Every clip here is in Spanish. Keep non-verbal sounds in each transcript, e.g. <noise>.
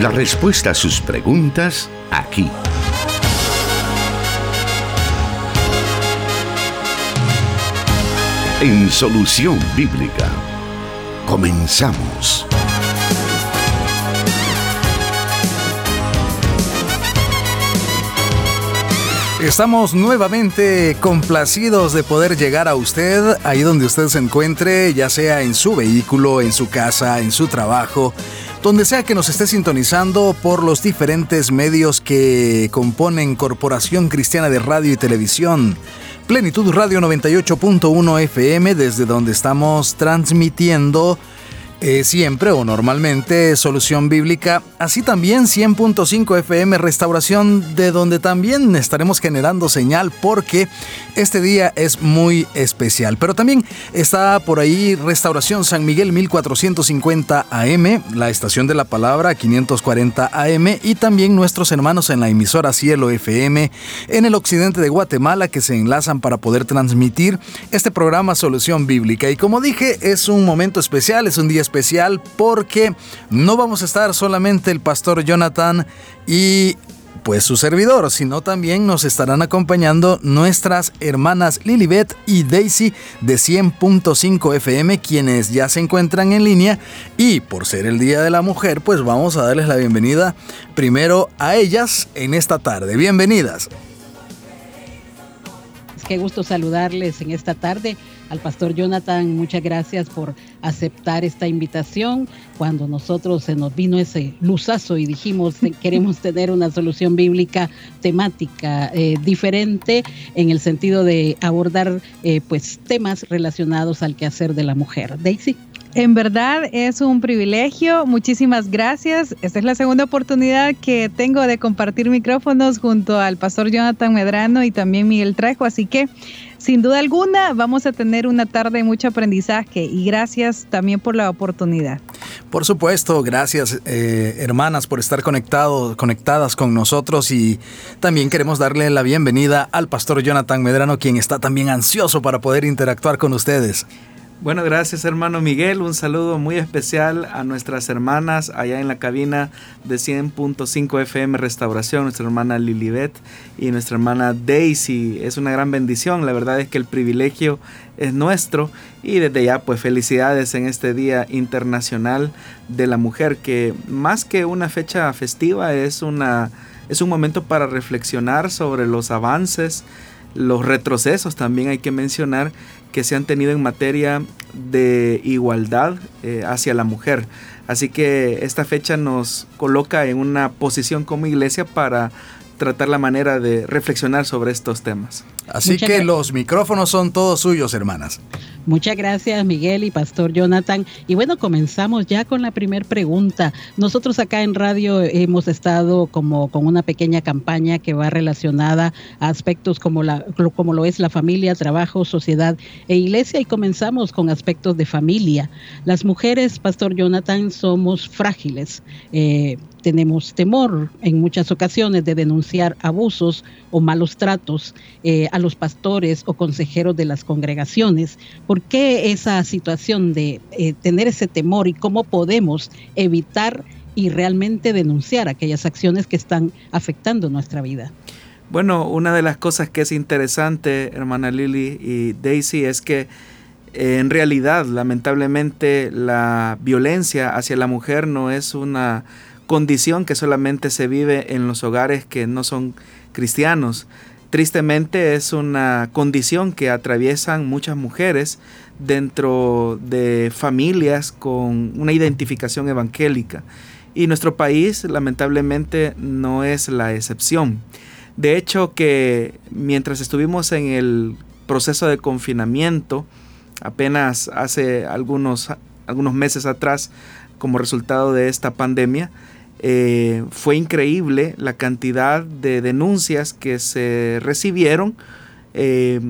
La respuesta a sus preguntas aquí. En Solución Bíblica. Comenzamos. Estamos nuevamente complacidos de poder llegar a usted ahí donde usted se encuentre, ya sea en su vehículo, en su casa, en su trabajo, donde sea que nos esté sintonizando por los diferentes medios que componen Corporación Cristiana de Radio y Televisión. Plenitud Radio 98.1 FM, desde donde estamos transmitiendo eh, siempre o normalmente Solución Bíblica, así también 100.5 FM Restauración, de donde también estaremos generando señal porque este día es muy especial. Pero también está por ahí Restauración San Miguel 1450 AM, la estación de la palabra 540 AM y también nuestros hermanos en la emisora Cielo FM en el occidente de Guatemala que se enlazan para poder transmitir este programa Solución Bíblica. Y como dije, es un momento especial, es un día especial porque no vamos a estar solamente el pastor Jonathan y pues su servidor, sino también nos estarán acompañando nuestras hermanas Lilibet y Daisy de 100.5 FM, quienes ya se encuentran en línea. Y por ser el Día de la Mujer, pues vamos a darles la bienvenida primero a ellas en esta tarde. Bienvenidas. Qué gusto saludarles en esta tarde al pastor Jonathan, muchas gracias por aceptar esta invitación. Cuando nosotros se nos vino ese luzazo y dijimos <laughs> queremos tener una solución bíblica temática eh, diferente en el sentido de abordar eh, pues temas relacionados al quehacer de la mujer. Daisy. En verdad es un privilegio. Muchísimas gracias. Esta es la segunda oportunidad que tengo de compartir micrófonos junto al pastor Jonathan Medrano y también Miguel Trejo. Así que sin duda alguna vamos a tener una tarde de mucho aprendizaje y gracias también por la oportunidad. Por supuesto, gracias eh, hermanas por estar conectados, conectadas con nosotros y también queremos darle la bienvenida al pastor Jonathan Medrano, quien está también ansioso para poder interactuar con ustedes. Bueno, gracias hermano Miguel. Un saludo muy especial a nuestras hermanas allá en la cabina de 100.5 FM Restauración, nuestra hermana Lilibet y nuestra hermana Daisy. Es una gran bendición, la verdad es que el privilegio es nuestro y desde ya pues felicidades en este Día Internacional de la Mujer que más que una fecha festiva es, una, es un momento para reflexionar sobre los avances, los retrocesos también hay que mencionar que se han tenido en materia de igualdad eh, hacia la mujer. Así que esta fecha nos coloca en una posición como iglesia para tratar la manera de reflexionar sobre estos temas. Así que los micrófonos son todos suyos, hermanas. Muchas gracias, Miguel y Pastor Jonathan. Y bueno, comenzamos ya con la primera pregunta. Nosotros acá en radio hemos estado como con una pequeña campaña que va relacionada a aspectos como, la, como lo es la familia, trabajo, sociedad e iglesia y comenzamos con aspectos de familia. Las mujeres, Pastor Jonathan, somos frágiles. Eh, tenemos temor en muchas ocasiones de denunciar abusos o malos tratos eh, a los pastores o consejeros de las congregaciones. ¿Por qué esa situación de eh, tener ese temor y cómo podemos evitar y realmente denunciar aquellas acciones que están afectando nuestra vida? Bueno, una de las cosas que es interesante, hermana Lily y Daisy, es que eh, en realidad, lamentablemente, la violencia hacia la mujer no es una condición que solamente se vive en los hogares que no son cristianos. Tristemente es una condición que atraviesan muchas mujeres dentro de familias con una identificación evangélica. Y nuestro país lamentablemente no es la excepción. De hecho que mientras estuvimos en el proceso de confinamiento, apenas hace algunos, algunos meses atrás, como resultado de esta pandemia, eh, fue increíble la cantidad de denuncias que se recibieron. Eh,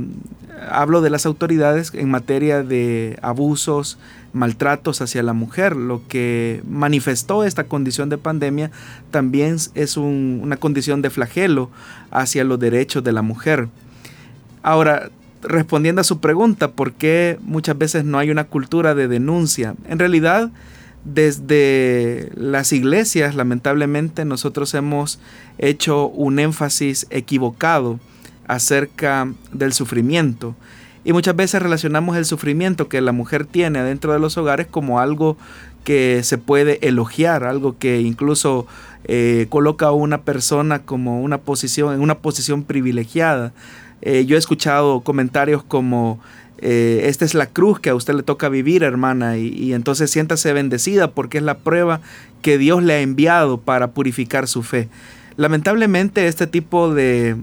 hablo de las autoridades en materia de abusos, maltratos hacia la mujer. Lo que manifestó esta condición de pandemia también es una condición de flagelo hacia los derechos de la mujer. Ahora, respondiendo a su pregunta, ¿por qué muchas veces no hay una cultura de denuncia? En realidad, desde las iglesias, lamentablemente, nosotros hemos hecho un énfasis equivocado acerca del sufrimiento. Y muchas veces relacionamos el sufrimiento que la mujer tiene dentro de los hogares como algo que se puede elogiar, algo que incluso eh, coloca a una persona como una posición, en una posición privilegiada. Eh, yo he escuchado comentarios como eh, esta es la cruz que a usted le toca vivir, hermana, y, entonces siéntase bendecida porque es la prueba que Dios le ha enviado para purificar su fe. Lamentablemente este tipo de,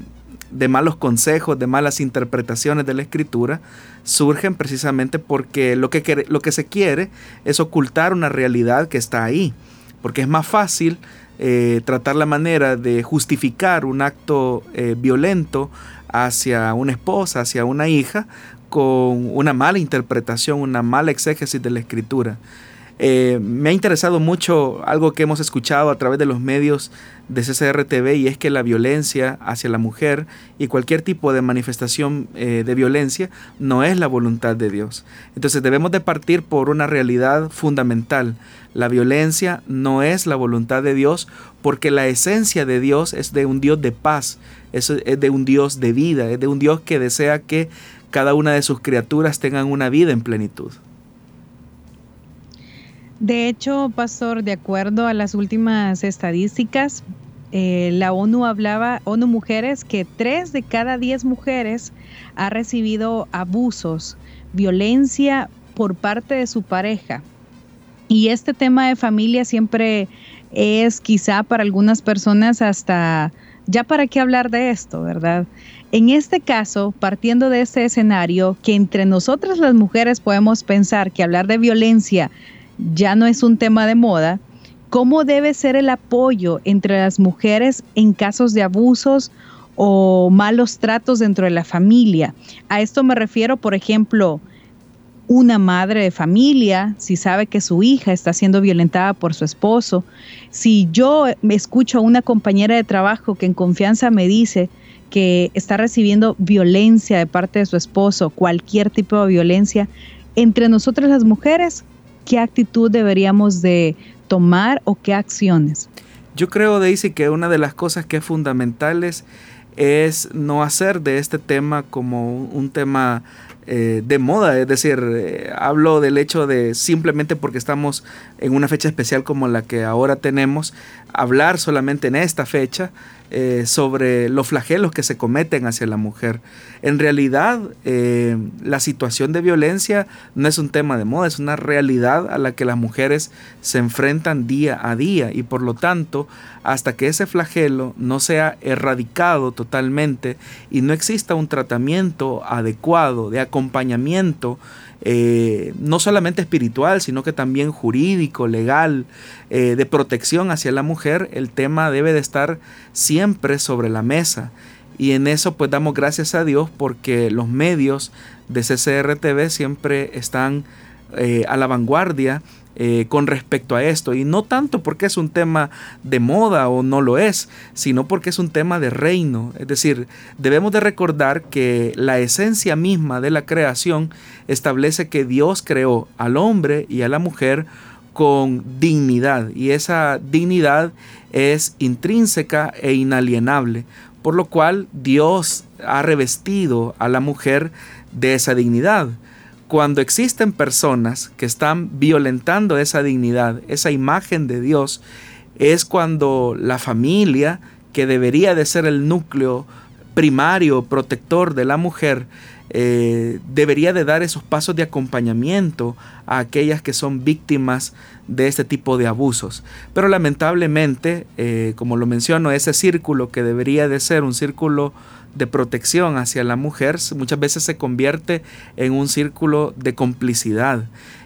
de malos consejos, de malas interpretaciones de la escritura, surgen precisamente porque lo que, lo que se quiere es ocultar una realidad que está ahí, porque es más fácil eh, tratar la manera de justificar un acto eh, violento hacia una esposa, hacia una hija, con una mala interpretación, una mala exégesis de la escritura. Eh, me ha interesado mucho algo que hemos escuchado a través de los medios de CCRTV y es que la violencia hacia la mujer y cualquier tipo de manifestación eh, de violencia no es la voluntad de Dios. Entonces debemos de partir por una realidad fundamental. La violencia no es la voluntad de Dios porque la esencia de Dios es de un Dios de paz, es, es de un Dios de vida, es de un Dios que desea que cada una de sus criaturas tengan una vida en plenitud. De hecho, Pastor, de acuerdo a las últimas estadísticas, eh, la ONU hablaba, ONU Mujeres, que tres de cada diez mujeres ha recibido abusos, violencia por parte de su pareja. Y este tema de familia siempre es quizá para algunas personas hasta, ya para qué hablar de esto, ¿verdad? En este caso, partiendo de este escenario, que entre nosotras las mujeres podemos pensar que hablar de violencia ya no es un tema de moda, ¿cómo debe ser el apoyo entre las mujeres en casos de abusos o malos tratos dentro de la familia? A esto me refiero, por ejemplo, una madre de familia, si sabe que su hija está siendo violentada por su esposo, si yo me escucho a una compañera de trabajo que en confianza me dice que está recibiendo violencia de parte de su esposo, cualquier tipo de violencia, entre nosotras las mujeres, qué actitud deberíamos de tomar o qué acciones? Yo creo, Daisy, que una de las cosas que es fundamentales es no hacer de este tema como un tema eh, de moda, es decir, eh, hablo del hecho de simplemente porque estamos en una fecha especial como la que ahora tenemos, hablar solamente en esta fecha eh, sobre los flagelos que se cometen hacia la mujer. En realidad, eh, la situación de violencia no es un tema de moda, es una realidad a la que las mujeres se enfrentan día a día y por lo tanto, hasta que ese flagelo no sea erradicado totalmente y no exista un tratamiento adecuado de acompañamiento, eh, no solamente espiritual, sino que también jurídico, legal, eh, de protección hacia la mujer, el tema debe de estar siempre sobre la mesa. Y en eso pues damos gracias a Dios porque los medios de CCRTV siempre están eh, a la vanguardia eh, con respecto a esto. Y no tanto porque es un tema de moda o no lo es, sino porque es un tema de reino. Es decir, debemos de recordar que la esencia misma de la creación establece que Dios creó al hombre y a la mujer con dignidad. Y esa dignidad es intrínseca e inalienable. Por lo cual Dios ha revestido a la mujer de esa dignidad cuando existen personas que están violentando esa dignidad, esa imagen de Dios, es cuando la familia, que debería de ser el núcleo primario, protector de la mujer, eh, debería de dar esos pasos de acompañamiento a aquellas que son víctimas de este tipo de abusos. Pero lamentablemente, eh, como lo menciono, ese círculo que debería de ser un círculo de protección hacia la mujer muchas veces se convierte en un círculo de complicidad.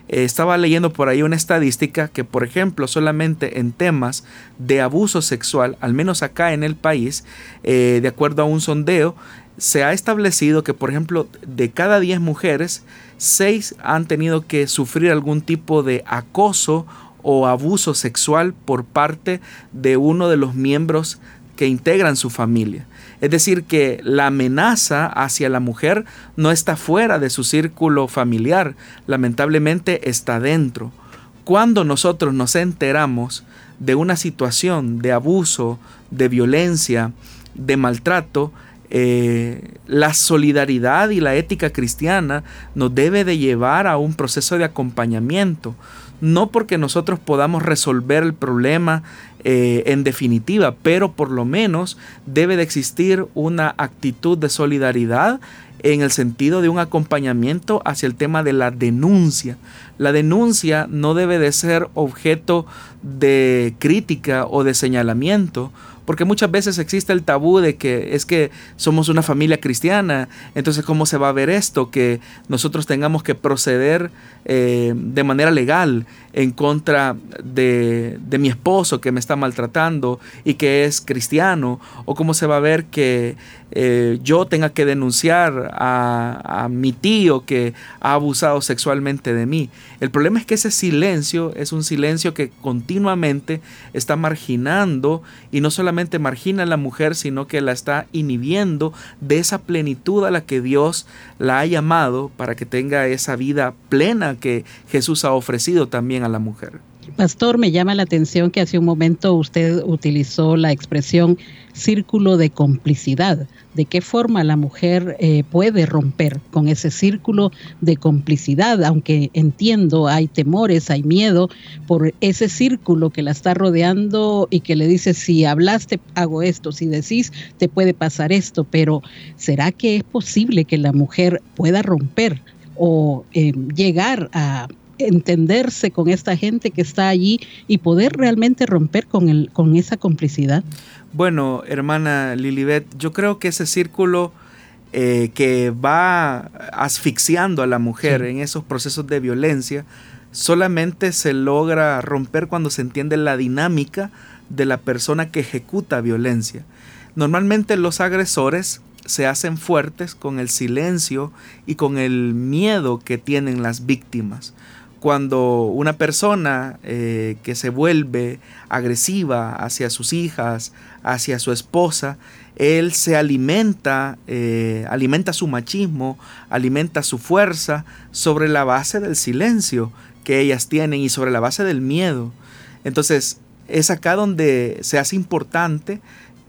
Eh, estaba leyendo por ahí una estadística que, por ejemplo, solamente en temas de abuso sexual, al menos acá en el país, eh, de acuerdo a un sondeo, se ha establecido que, por ejemplo, de cada 10 mujeres, 6 han tenido que sufrir algún tipo de acoso o abuso sexual por parte de uno de los miembros que integran su familia. Es decir, que la amenaza hacia la mujer no está fuera de su círculo familiar, lamentablemente está dentro. cuando nosotros nos enteramos de una situación de abuso, de violencia, de maltrato, eh, la solidaridad y la ética cristiana nos debe de llevar a un proceso de acompañamiento, no porque nosotros podamos resolver el problema eh, en definitiva, pero por lo menos debe de existir una actitud de solidaridad en el sentido de un acompañamiento hacia el tema de la denuncia. La denuncia no debe de ser objeto de crítica o de señalamiento, porque muchas veces existe el tabú de que es que somos una familia cristiana, entonces ¿cómo se va a ver esto? Que nosotros tengamos que proceder eh, de manera legal en contra de, mi esposo que me está maltratando y que es cristiano, o cómo se va a ver que eh, yo tenga que denunciar a, a mi tío que ha abusado sexualmente de mí. El problema es que ese silencio es un silencio que continuamente está marginando y no solamente margina a la mujer, sino que la está inhibiendo de esa plenitud a la que Dios la ha llamado para que tenga esa vida plena que Jesús ha ofrecido también la mujer. Pastor, me llama la atención que hace un momento usted utilizó la expresión círculo de complicidad. ¿De qué forma la mujer eh, puede romper con ese círculo de complicidad? Aunque entiendo, hay temores, hay miedo por ese círculo que la está rodeando y que le dice, si hablaste, hago esto, si decís, te puede pasar esto, pero ¿será que es posible que la mujer pueda romper o eh, llegar a entenderse con esta gente que está allí y poder realmente romper con, el, con esa complicidad? Bueno, hermana Lilibet, yo creo que ese círculo eh, que va asfixiando a la mujer en esos procesos de violencia solamente se logra romper cuando se entiende la dinámica de la persona que ejecuta violencia. Normalmente los agresores se hacen fuertes con el silencio y con el miedo que tienen las víctimas cuando una persona eh, que se vuelve agresiva hacia sus hijas, hacia su esposa, él se alimenta, eh, alimenta su machismo, alimenta su fuerza sobre la base del silencio que ellas tienen y sobre la base del miedo. Entonces, es acá donde se hace importante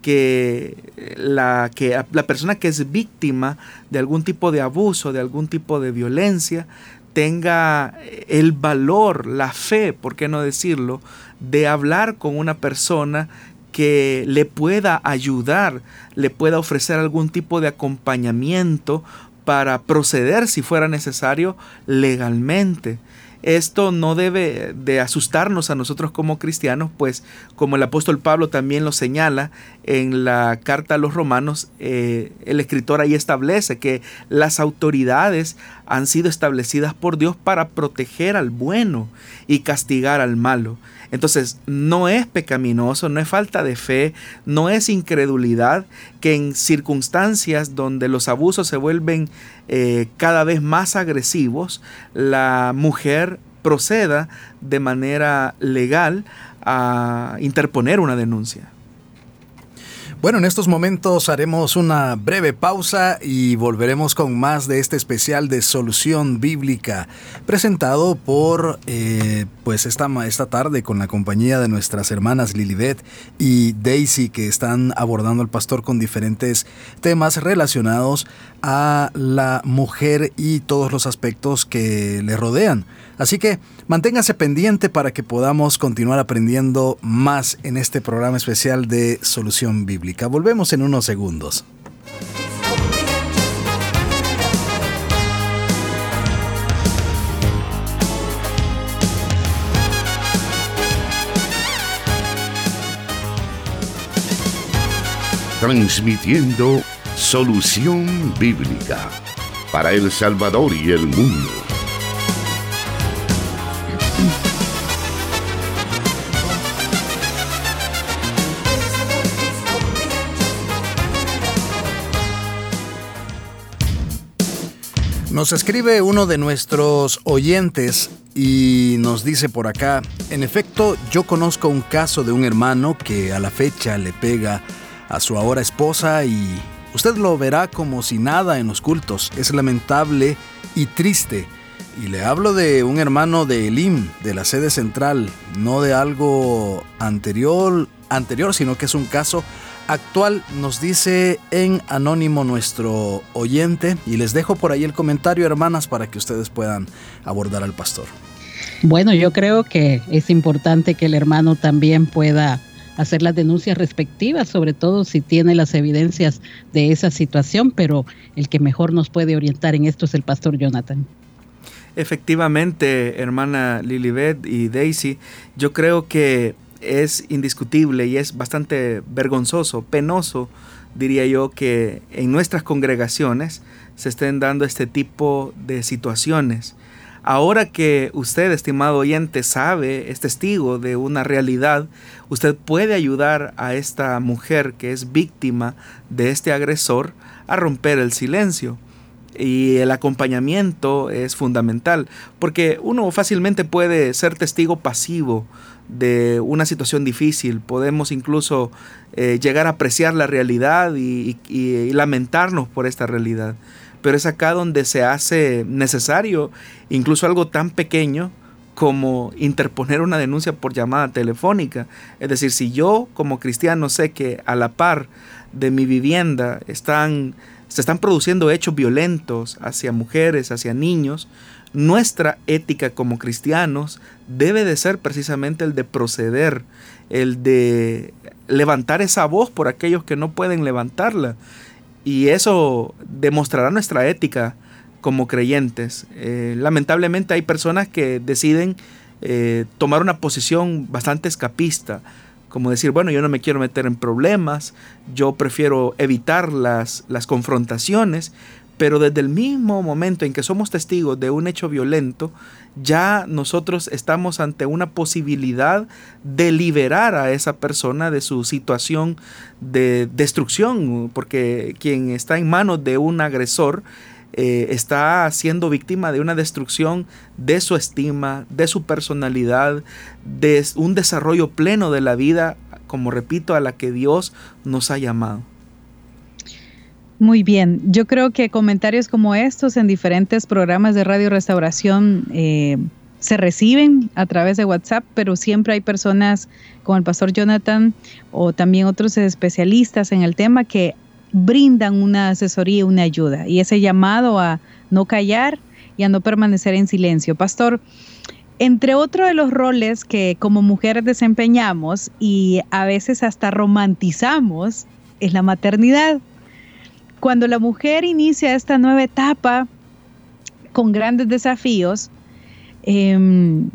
que la, que la persona que es víctima de algún tipo de abuso, de algún tipo de violencia, tenga el valor, la fe, por qué no decirlo, de hablar con una persona que le pueda ayudar, le pueda ofrecer algún tipo de acompañamiento para proceder si fuera necesario legalmente. Esto no debe de asustarnos a nosotros como cristianos, pues como el apóstol Pablo también lo señala en la carta a los romanos, eh, el escritor ahí establece que las autoridades han sido establecidas por Dios para proteger al bueno y castigar al malo. Entonces, no es pecaminoso, no es falta de fe, no es incredulidad que en circunstancias donde los abusos se vuelven eh, cada vez más agresivos, la mujer proceda de manera legal a interponer una denuncia. Bueno, en estos momentos haremos una breve pausa y volveremos con más de este especial de solución bíblica presentado por eh, pues esta, esta tarde con la compañía de nuestras hermanas Lilibet y Daisy que están abordando al pastor con diferentes temas relacionados a la mujer y todos los aspectos que le rodean. Así que manténgase pendiente para que podamos continuar aprendiendo más en este programa especial de Solución Bíblica. Volvemos en unos segundos. Transmitiendo Solución Bíblica para El Salvador y el mundo Nos escribe uno de nuestros oyentes y nos dice por acá, en efecto, yo conozco un caso de un hermano que a la fecha le pega a su ahora esposa y usted lo verá como si nada en los cultos. Es lamentable y triste Y le hablo de un hermano de Elim, de la sede central, no de algo anterior, anterior, sino que es un caso actual, nos dice en anónimo nuestro oyente. Y les dejo por ahí el comentario, hermanas, para que ustedes puedan abordar al pastor. Bueno, yo creo que es importante que el hermano también pueda hacer las denuncias respectivas, sobre todo si tiene las evidencias de esa situación, pero el que mejor nos puede orientar en esto es el pastor Jonathan. Efectivamente, hermana Lilibet y Daisy, yo creo que es indiscutible y es bastante vergonzoso, penoso, diría yo, que en nuestras congregaciones se estén dando este tipo de situaciones. Ahora que usted, estimado oyente, sabe, es testigo de una realidad, usted puede ayudar a esta mujer que es víctima de este agresor a romper el silencio. Y el acompañamiento es fundamental, porque uno fácilmente puede ser testigo pasivo de una situación difícil, podemos incluso eh, llegar a apreciar la realidad y lamentarnos por esta realidad pero es acá donde se hace necesario incluso algo tan pequeño como interponer una denuncia por llamada telefónica. Es decir, si yo como cristiano sé que a la par de mi vivienda están, se están produciendo hechos violentos hacia mujeres, hacia niños, nuestra ética como cristianos debe de ser precisamente el de proceder, el de levantar esa voz por aquellos que no pueden levantarla. Y eso demostrará nuestra ética como creyentes. Eh, lamentablemente hay personas que deciden eh, tomar una posición bastante escapista, como decir, bueno, yo no me quiero meter en problemas, yo prefiero evitar las, las confrontaciones, pero desde el mismo momento en que somos testigos de un hecho violento, ya nosotros estamos ante una posibilidad de liberar a esa persona de su situación de destrucción, porque quien está en manos de un agresor eh, está siendo víctima de una destrucción de su estima, de su personalidad, de un desarrollo pleno de la vida, como repito, a la que Dios nos ha llamado. Muy bien, yo creo que comentarios como estos en diferentes programas de Radio Restauración eh, se reciben a través de WhatsApp, pero siempre hay personas como el pastor Jonathan o también otros especialistas en el tema que brindan una asesoría, una ayuda. Y ese llamado a no callar y a no permanecer en silencio. Pastor, entre otros de los roles que como mujeres desempeñamos y a veces hasta romantizamos es la maternidad cuando la mujer inicia esta nueva etapa con grandes desafíos, em,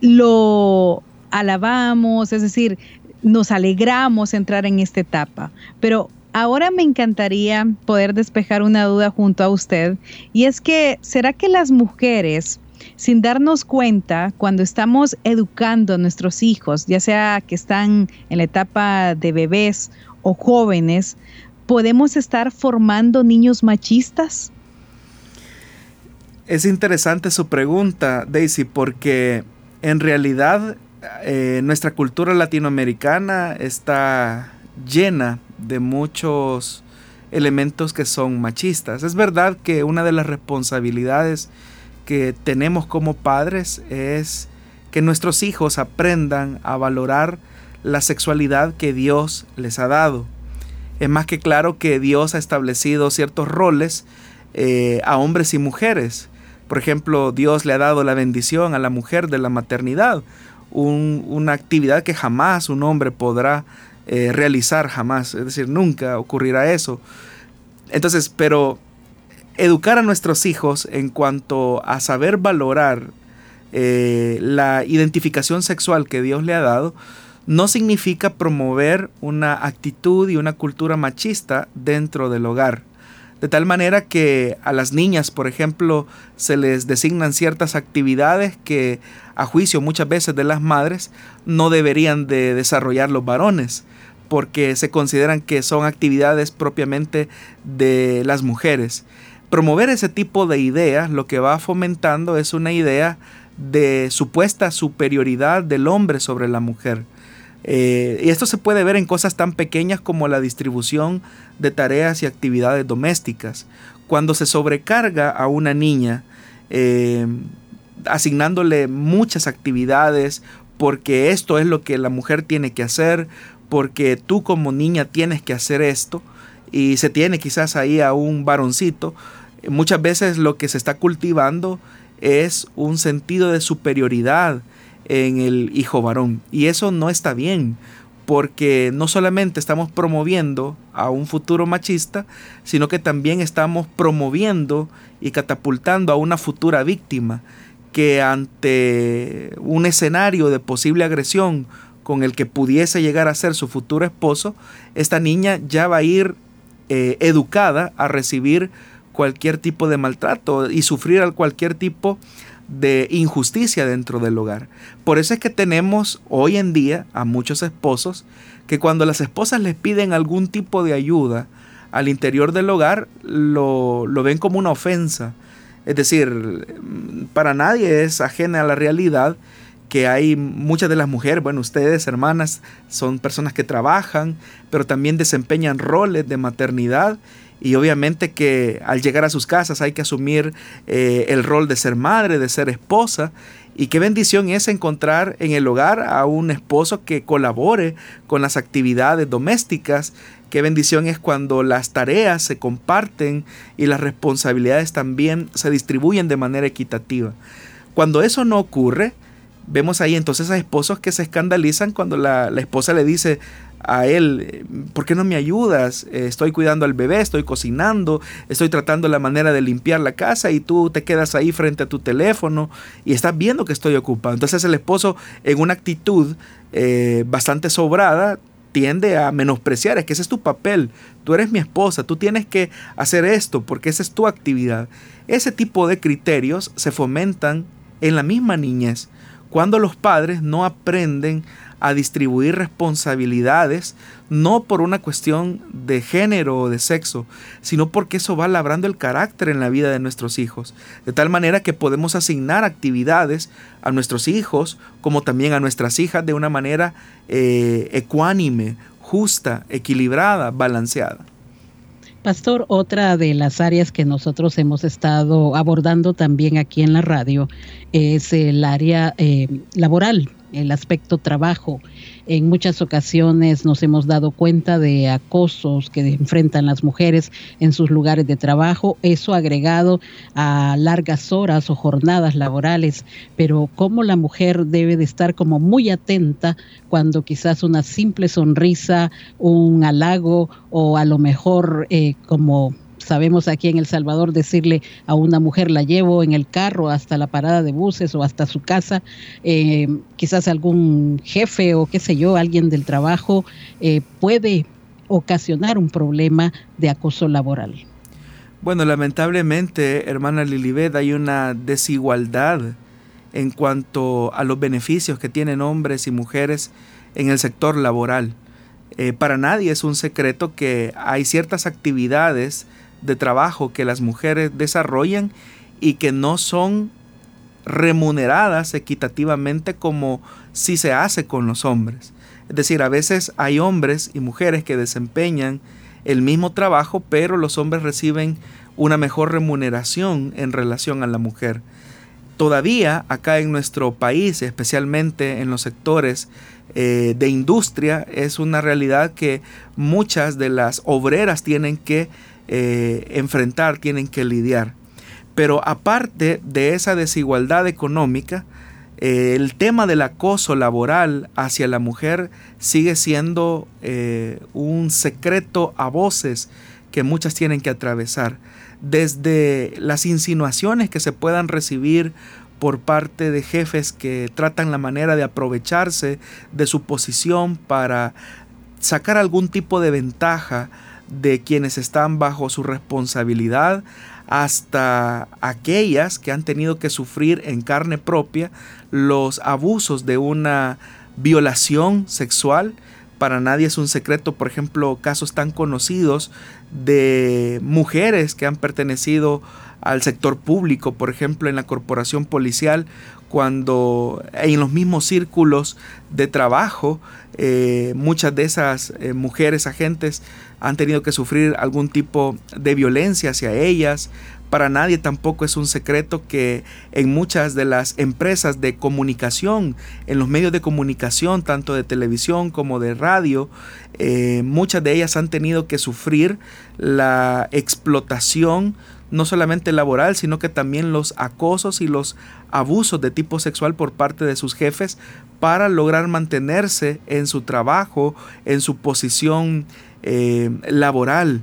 lo alabamos, es decir, nos alegramos entrar en esta etapa. Pero ahora me encantaría poder despejar una duda junto a usted, y es que, ¿será que las mujeres, sin darnos cuenta, cuando estamos educando a nuestros hijos, ya sea que están en la etapa de bebés o jóvenes, ¿Podemos estar formando niños machistas? Es interesante su pregunta, Daisy, porque en realidad eh, nuestra cultura latinoamericana está llena de muchos elementos que son machistas. Es verdad que una de las responsabilidades que tenemos como padres es que nuestros hijos aprendan a valorar la sexualidad que Dios les ha dado es más que claro que Dios ha establecido ciertos roles eh, a hombres y mujeres. Por ejemplo, Dios le ha dado la bendición a la mujer de la maternidad, una actividad que jamás un hombre podrá eh, realizar, jamás, es decir, nunca ocurrirá eso. Entonces, pero educar a nuestros hijos en cuanto a saber valorar eh, la identificación sexual que Dios le ha dado, no significa promover una actitud y una cultura machista dentro del hogar. De tal manera que a las niñas, por ejemplo, se les designan ciertas actividades que a juicio muchas veces de las madres no deberían de desarrollar los varones, porque se consideran que son actividades propiamente de las mujeres. Promover ese tipo de ideas lo que va fomentando es una idea de supuesta superioridad del hombre sobre la mujer. Eh, y esto se puede ver en cosas tan pequeñas como la distribución de tareas y actividades domésticas. Cuando se sobrecarga a una niña eh, asignándole muchas actividades porque esto es lo que la mujer tiene que hacer, porque tú como niña tienes que hacer esto y se tiene quizás ahí a un varoncito. Muchas veces lo que se está cultivando es un sentido de superioridad en el hijo varón. Y eso no está bien porque no solamente estamos promoviendo a un futuro machista, sino que también estamos promoviendo y catapultando a una futura víctima que ante un escenario de posible agresión con el que pudiese llegar a ser su futuro esposo, esta niña ya va a ir eh, educada a recibir cualquier tipo de maltrato y sufrir cualquier tipo de injusticia dentro del hogar. Por eso es que tenemos hoy en día a muchos esposos que cuando las esposas les piden algún tipo de ayuda al interior del hogar, lo, lo ven como una ofensa es decir, para nadie es ajena a la realidad que hay muchas de las mujeres, bueno, ustedes hermanas son personas que trabajan, pero también desempeñan roles de maternidad y obviamente que al llegar a sus casas hay que asumir eh, el rol de ser madre, de ser esposa. Y qué bendición es encontrar en el hogar a un esposo que colabore con las actividades domésticas, Qué bendición es cuando las tareas se comparten y las responsabilidades también se distribuyen de manera equitativa. Cuando eso no ocurre, vemos ahí entonces a esposos que se escandalizan cuando la, esposa le dice a él, ¿por qué no me ayudas? Estoy cuidando al bebé, estoy cocinando, estoy tratando la manera de limpiar la casa y tú te quedas ahí frente a tu teléfono y estás viendo que estoy ocupado. Entonces el esposo en una actitud eh, bastante sobrada tiende a menospreciar, es que ese es tu papel, tú eres mi esposa, tú tienes que hacer esto porque esa es tu actividad. Ese tipo de criterios se fomentan en la misma niñez, cuando los padres no aprenden a distribuir responsabilidades, no por una cuestión de género o de sexo, sino porque eso va labrando el carácter en la vida de nuestros hijos, de tal manera que podemos asignar actividades a nuestros hijos como también a nuestras hijas de una manera eh, ecuánime, justa, equilibrada, balanceada. Pastor, otra de las áreas que nosotros hemos estado abordando también aquí en la radio es el área eh, laboral el aspecto trabajo. En muchas ocasiones nos hemos dado cuenta de acosos que enfrentan las mujeres en sus lugares de trabajo, eso agregado a largas horas o jornadas laborales, pero cómo la mujer debe de estar como muy atenta cuando quizás una simple sonrisa, un halago o a lo mejor eh, como sabemos aquí en El Salvador decirle a una mujer la llevo en el carro hasta la parada de buses o hasta su casa, eh, quizás algún jefe o qué sé yo, alguien del trabajo eh, puede ocasionar un problema de acoso laboral. Bueno, lamentablemente, hermana Lilibet, hay una desigualdad en cuanto a los beneficios que tienen hombres y mujeres en el sector laboral. Eh, para nadie es un secreto que hay ciertas actividades de trabajo que las mujeres desarrollan y que no son remuneradas equitativamente como si se hace con los hombres. Es decir, a veces hay hombres y mujeres que desempeñan el mismo trabajo, pero los hombres reciben una mejor remuneración en relación a la mujer. Todavía acá en nuestro país, especialmente en los sectores eh, de industria, es una realidad que muchas de las obreras tienen que eh, enfrentar, tienen que lidiar. Pero aparte de esa desigualdad económica, eh, el tema del acoso laboral hacia la mujer sigue siendo eh, un secreto a voces que muchas tienen que atravesar. Desde las insinuaciones que se puedan recibir por parte de jefes que tratan la manera de aprovecharse de su posición para sacar algún tipo de ventaja de quienes están bajo su responsabilidad hasta aquellas que han tenido que sufrir en carne propia los abusos de una violación sexual. Para nadie es un secreto, por ejemplo, casos tan conocidos de mujeres que han pertenecido al sector público, por ejemplo, en la corporación policial, cuando en los mismos círculos de trabajo eh, muchas de esas eh, mujeres agentes han tenido que sufrir algún tipo de violencia hacia ellas. Para nadie tampoco es un secreto que en muchas de las empresas de comunicación, en los medios de comunicación, tanto de televisión como de radio, eh, muchas de ellas han tenido que sufrir la explotación no solamente laboral, sino que también los acosos y los abusos de tipo sexual por parte de sus jefes para lograr mantenerse en su trabajo, en su posición eh, laboral.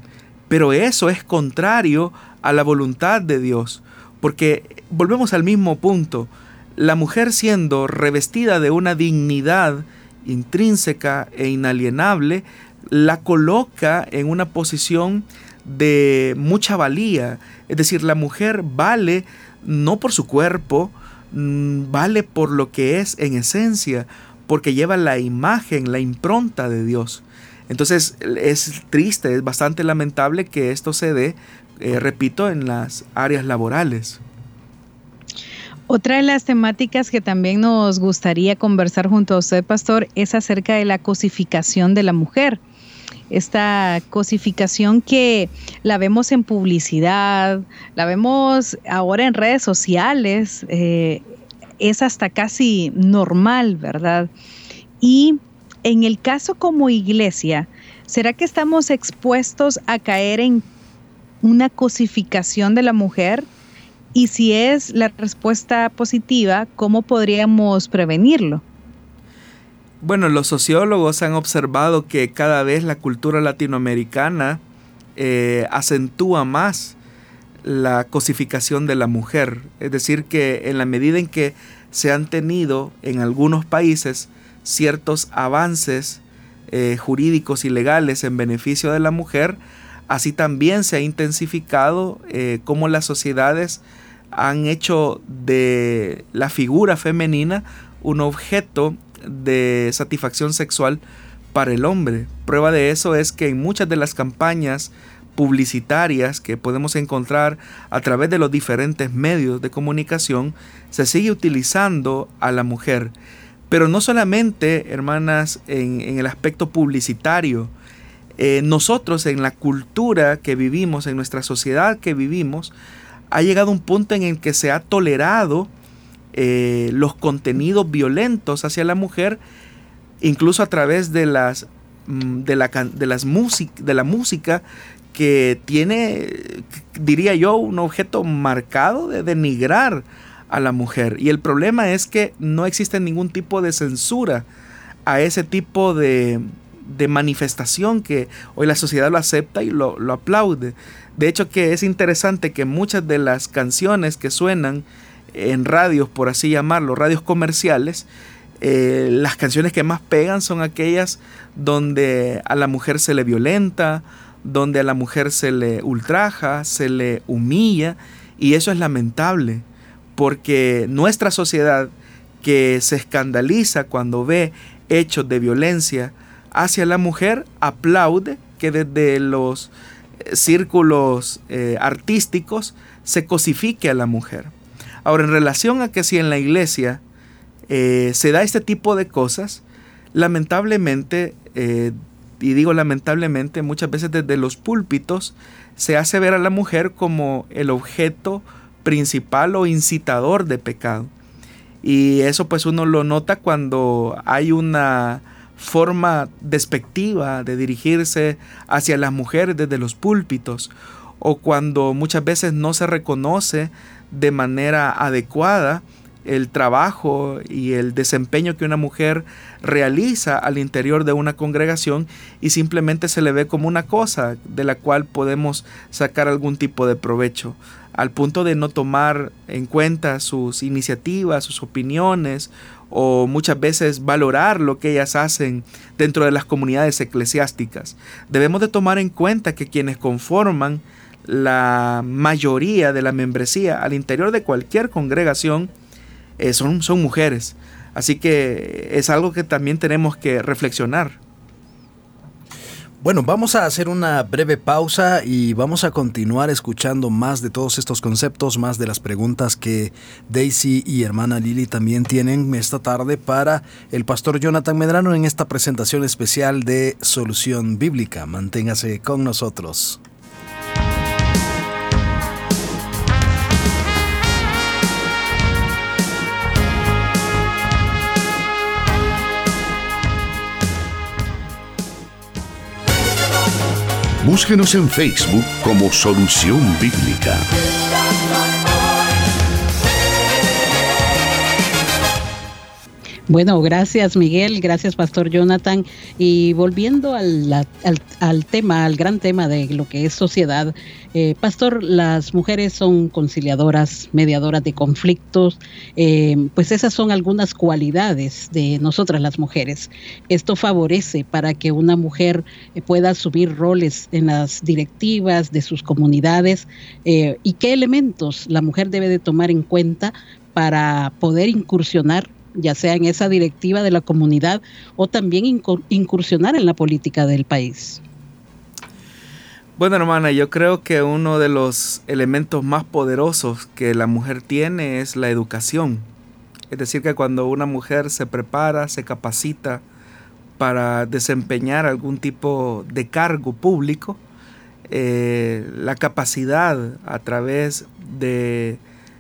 Pero eso es contrario a la voluntad de Dios. Porque volvemos al mismo punto. La mujer siendo revestida de una dignidad intrínseca e inalienable, la coloca en una posición de mucha valía. Es decir, la mujer vale no por su cuerpo, mm, vale por lo que es en esencia, porque lleva la imagen, la impronta de Dios. Entonces es triste, es bastante lamentable que esto se dé eh, repito, en las áreas laborales. Otra de las temáticas que también nos gustaría conversar junto a usted, pastor, es acerca de la cosificación de la mujer. Esta cosificación que la vemos en publicidad, la vemos ahora en redes sociales, eh, es hasta casi normal, ¿verdad? Y en el caso como iglesia, ¿será que estamos expuestos a caer en una cosificación de la mujer? Y si es la respuesta positiva, ¿cómo podríamos prevenirlo? Bueno, los sociólogos han observado que cada vez la cultura latinoamericana eh, acentúa más la cosificación de la mujer. Es decir, que en la medida en que se han tenido en algunos países ciertos avances eh, jurídicos y legales en beneficio de la mujer, Así también se ha intensificado eh, cómo las sociedades han hecho de la figura femenina un objeto de satisfacción sexual para el hombre. Prueba de eso es que en muchas de las campañas publicitarias que podemos encontrar a través de los diferentes medios de comunicación, se sigue utilizando a la mujer. Pero no solamente, hermanas, en, en el aspecto publicitario, eh, nosotros en la cultura que vivimos, en nuestra sociedad que vivimos, ha llegado un punto en el que se ha tolerado eh, los contenidos violentos hacia la mujer, incluso a través de las mm, de la, de las de la música que tiene, diría yo, un objeto marcado de denigrar a la mujer. Y el problema es que no existe ningún tipo de censura a ese tipo de, de manifestación que hoy la sociedad lo acepta y lo, aplaude. De hecho que es interesante que muchas de las canciones que suenan en radios, por así llamarlo, radios comerciales, eh, las canciones que más pegan son aquellas donde a la mujer se le violenta, donde a la mujer se le ultraja, se le humilla, y eso es lamentable, porque nuestra sociedad que se escandaliza cuando ve hechos de violencia, hacia la mujer aplaude que desde los eh, círculos eh, artísticos se cosifique a la mujer. Ahora, en relación a que si en la iglesia eh, se da este tipo de cosas, lamentablemente, y digo lamentablemente, muchas veces desde los púlpitos se hace ver a la mujer como el objeto principal o incitador de pecado. Y eso pues uno lo nota cuando hay una forma despectiva de dirigirse hacia las mujeres desde los púlpitos o cuando muchas veces no se reconoce de manera adecuada el trabajo y el desempeño que una mujer realiza al interior de una congregación y simplemente se le ve como una cosa de la cual podemos sacar algún tipo de provecho, al punto de no tomar en cuenta sus iniciativas, sus opiniones o muchas veces valorar lo que ellas hacen dentro de las comunidades eclesiásticas. Debemos de tomar en cuenta que quienes conforman la mayoría de la membresía al interior de cualquier congregación eh, son, son mujeres. Así que es algo que también tenemos que reflexionar. Bueno, vamos a hacer una breve pausa y vamos a continuar escuchando más de todos estos conceptos, más de las preguntas que Daisy y hermana Lili también tienen esta tarde para el pastor Jonathan Medrano en esta presentación especial de Solución Bíblica. Manténgase con nosotros. Búsquenos en Facebook como Solución Bíblica. Bueno, gracias Miguel, gracias Pastor Jonathan. Y volviendo al, al, tema, al gran tema de lo que es sociedad, eh, Pastor, las mujeres son conciliadoras, mediadoras de conflictos, eh, pues esas son algunas cualidades de nosotras las mujeres. Esto favorece para que una mujer eh, pueda subir roles en las directivas de sus comunidades y qué elementos la mujer debe de tomar en cuenta para poder incursionar ya sea en esa directiva de la comunidad o también incursionar en la política del país. Bueno, hermana, yo creo que uno de los elementos más poderosos que la mujer tiene es la educación. Es decir, que cuando una mujer se prepara, se capacita para desempeñar algún tipo de cargo público, eh, la capacidad a través de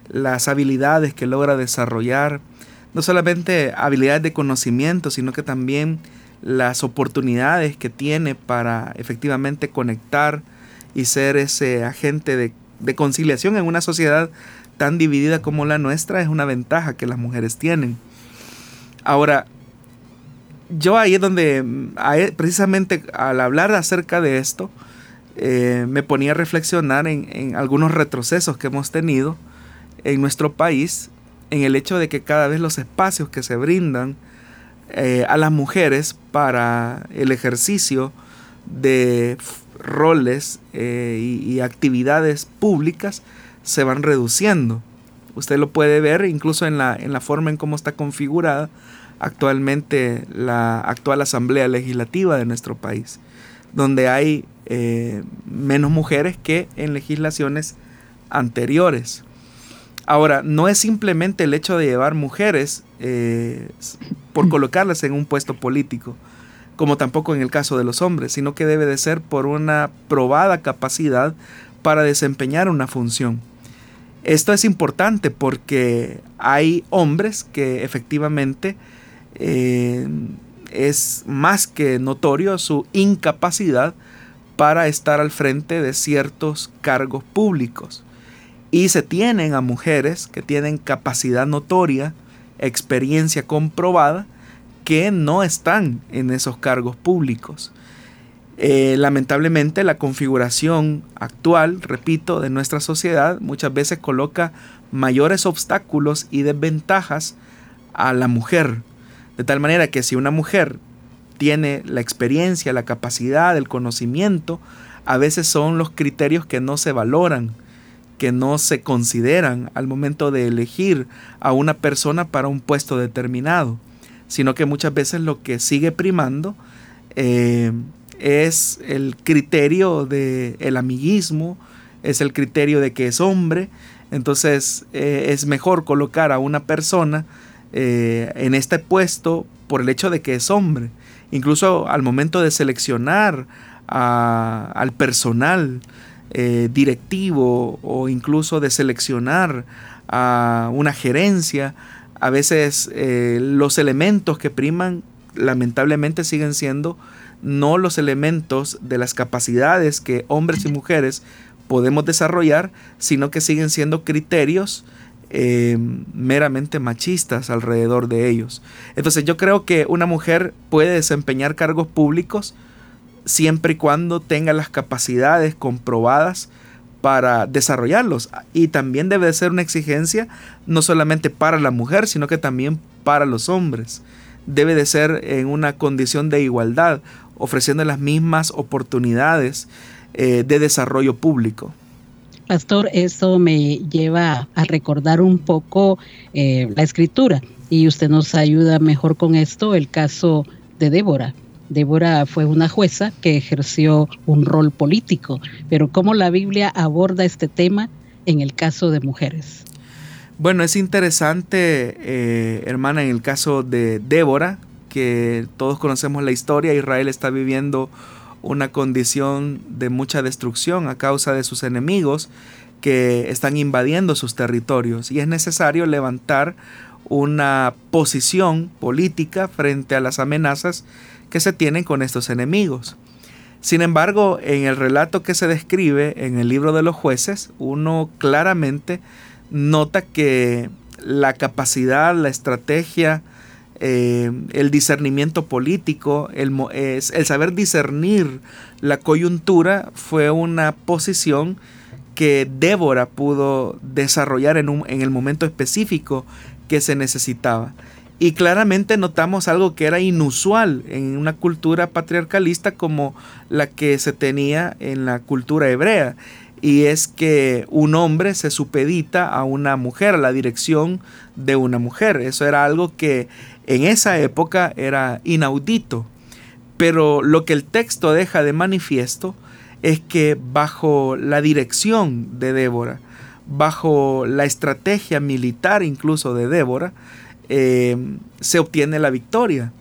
las habilidades que logra desarrollar, no solamente habilidades de conocimiento, sino que también las oportunidades que tiene para efectivamente conectar y ser ese agente de, conciliación en una sociedad tan dividida como la nuestra es una ventaja que las mujeres tienen. Ahora, yo ahí es donde, precisamente al hablar acerca de esto, eh, me ponía a reflexionar en, en, algunos retrocesos que hemos tenido en nuestro país en el hecho de que cada vez los espacios que se brindan eh, a las mujeres para el ejercicio de roles eh, y, actividades públicas se van reduciendo. Usted lo puede ver incluso en la, en la forma en cómo está configurada actualmente la actual Asamblea Legislativa de nuestro país, donde hay eh, menos mujeres que en legislaciones anteriores. Ahora, no es simplemente el hecho de llevar mujeres eh, por colocarlas en un puesto político, como tampoco en el caso de los hombres, sino que debe de ser por una probada capacidad para desempeñar una función. Esto es importante porque hay hombres que efectivamente eh, es más que notorio su incapacidad para estar al frente de ciertos cargos públicos. Y se tienen a mujeres que tienen capacidad notoria, experiencia comprobada, que no están en esos cargos públicos. Eh, lamentablemente la configuración actual, repito, de nuestra sociedad muchas veces coloca mayores obstáculos y desventajas a la mujer. De tal manera que si una mujer tiene la experiencia, la capacidad, el conocimiento, a veces son los criterios que no se valoran que no se consideran al momento de elegir a una persona para un puesto determinado, sino que muchas veces lo que sigue primando eh, es el criterio del el amiguismo, es el criterio de que es hombre, entonces eh, es mejor colocar a una persona eh, en este puesto por el hecho de que es hombre. Incluso al momento de seleccionar al personal eh, directivo o incluso de seleccionar a una gerencia, a veces eh, los elementos que priman lamentablemente siguen siendo no los elementos de las capacidades que hombres y mujeres podemos desarrollar, sino que siguen siendo criterios eh, meramente machistas alrededor de ellos. Entonces yo creo que una mujer puede desempeñar cargos públicos siempre y cuando tenga las capacidades comprobadas para desarrollarlos. Y también debe de ser una exigencia no solamente para la mujer, sino que también para los hombres. Debe de ser en una condición de igualdad, ofreciendo las mismas oportunidades eh, de desarrollo público. Pastor, eso me lleva a recordar un poco eh, la escritura y usted nos ayuda mejor con esto, el caso de Débora. Débora fue una jueza que ejerció un rol político, pero ¿cómo la Biblia aborda este tema en el caso de mujeres? Bueno, es interesante, eh, hermana, en el caso de Débora, que todos conocemos la historia, Israel está viviendo una condición de mucha destrucción a causa de sus enemigos que están invadiendo sus territorios y es necesario levantar una posición política frente a las amenazas que se tienen con estos enemigos. Sin embargo, en el relato que se describe en el libro de los jueces, uno claramente nota que la capacidad, la estrategia, eh, el discernimiento político, el, el, saber discernir la coyuntura fue una posición que Débora pudo desarrollar en, el momento específico que se necesitaba. Y claramente notamos algo que era inusual en una cultura patriarcalista como la que se tenía en la cultura hebrea. Y es que un hombre se supedita a una mujer, a la dirección de una mujer. Eso era algo que en esa época era inaudito. Pero lo que el texto deja de manifiesto es que bajo la dirección de Débora, bajo la estrategia militar incluso de Débora, eh, se obtiene la victoria.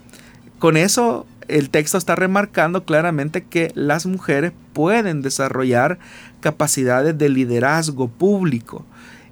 Con eso el texto está remarcando claramente que las mujeres pueden desarrollar capacidades de liderazgo público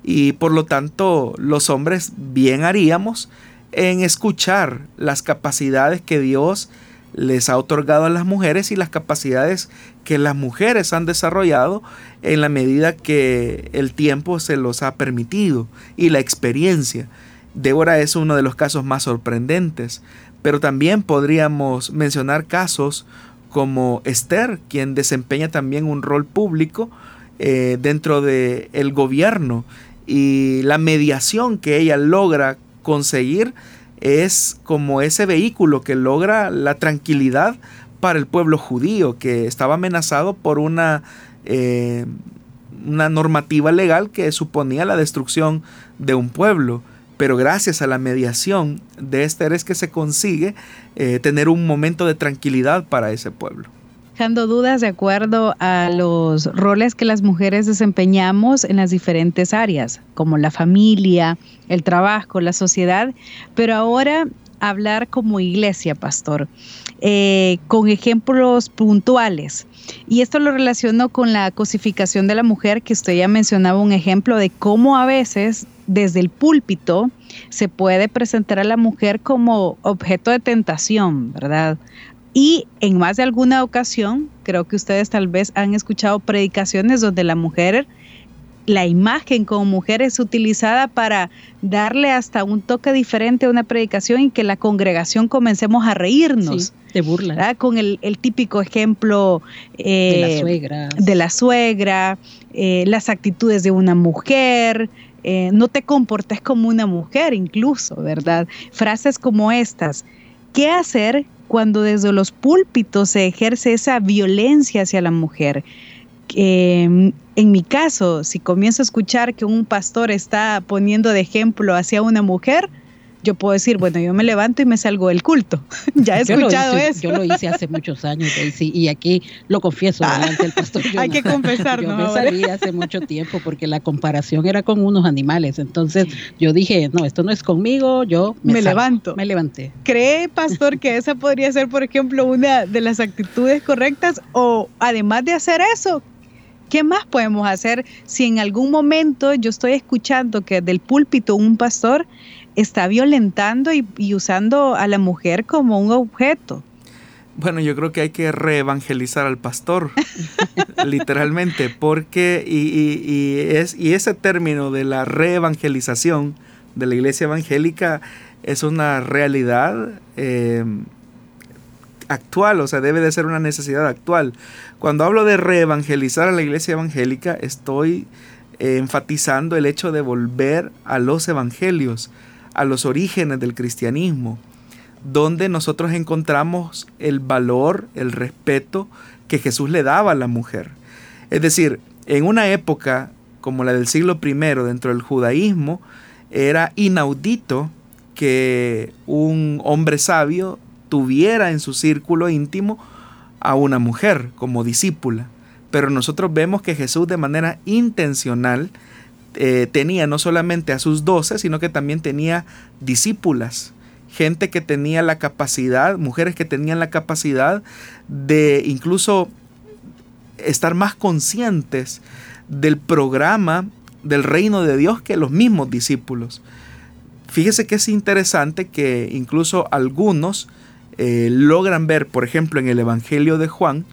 y por lo tanto los hombres bien haríamos en escuchar las capacidades que Dios les ha otorgado a las mujeres y las capacidades que las mujeres han desarrollado en la medida que el tiempo se los ha permitido y la experiencia. Débora es uno de los casos más sorprendentes, pero también podríamos mencionar casos como Esther, quien desempeña también un rol público eh, dentro del el gobierno y la mediación que ella logra conseguir es como ese vehículo que logra la tranquilidad para el pueblo judío que estaba amenazado por una, eh, una normativa legal que suponía la destrucción de un pueblo pero gracias a la mediación de Esther es que se consigue eh, tener un momento de tranquilidad para ese pueblo. Dejando dudas de acuerdo a los roles que las mujeres desempeñamos en las diferentes áreas, como la familia, el trabajo, la sociedad, pero ahora hablar como iglesia, pastor, eh, con ejemplos puntuales. Y esto lo relaciono con la cosificación de la mujer, que usted ya mencionaba un ejemplo de cómo a veces desde el púlpito se puede presentar a la mujer como objeto de tentación, ¿verdad? Y en más de alguna ocasión, creo que ustedes tal vez han escuchado predicaciones donde la mujer, la imagen como mujer es utilizada para darle hasta un toque diferente a una predicación y que la congregación comencemos a reírnos. de burla. Con el, típico ejemplo de la suegra, de la suegra eh, las actitudes de una mujer, eh, no te comportes como una mujer incluso, ¿verdad? Frases como estas. ¿Qué hacer cuando desde los púlpitos se ejerce esa violencia hacia la mujer? en mi caso, si comienzo a escuchar que un pastor está poniendo de ejemplo hacia una mujer, yo puedo decir, bueno, yo me levanto y me salgo del culto. <laughs> ya he escuchado eso. Yo lo hice hace muchos años, y aquí lo confieso ah, delante del pastor. <laughs> hay que confesar, Yo me salí hace mucho tiempo porque la comparación era con unos animales. Entonces yo dije, no, esto no es conmigo, yo me, levanto. Me levanté. ¿Cree, pastor, que esa podría ser, por ejemplo, una de las actitudes correctas? O además de hacer eso, ¿Qué más podemos hacer si en algún momento yo estoy escuchando que del púlpito un pastor está violentando y, usando a la mujer como un objeto. Bueno, yo creo que hay que reevangelizar al pastor, <laughs> literalmente, porque, y, es, y ese término de la reevangelización de la iglesia evangélica es una realidad eh, actual, o sea, debe de ser una necesidad actual. Cuando hablo de reevangelizar a la iglesia evangélica, estoy enfatizando el hecho de volver a los evangelios, a los orígenes del cristianismo, donde nosotros encontramos el valor, el respeto que Jesús le daba a la mujer. Es decir, en una época como la del siglo I dentro del judaísmo, era inaudito que un hombre sabio tuviera en su círculo íntimo a una mujer como discípula. Pero nosotros vemos que Jesús de manera intencional eh, tenía no solamente a sus doce, sino que también tenía discípulas, gente que tenía la capacidad, mujeres que tenían la capacidad de incluso estar más conscientes del programa del reino de Dios que los mismos discípulos. Fíjese que es interesante que incluso algunos eh, logran ver, por ejemplo, en el Evangelio de Juan,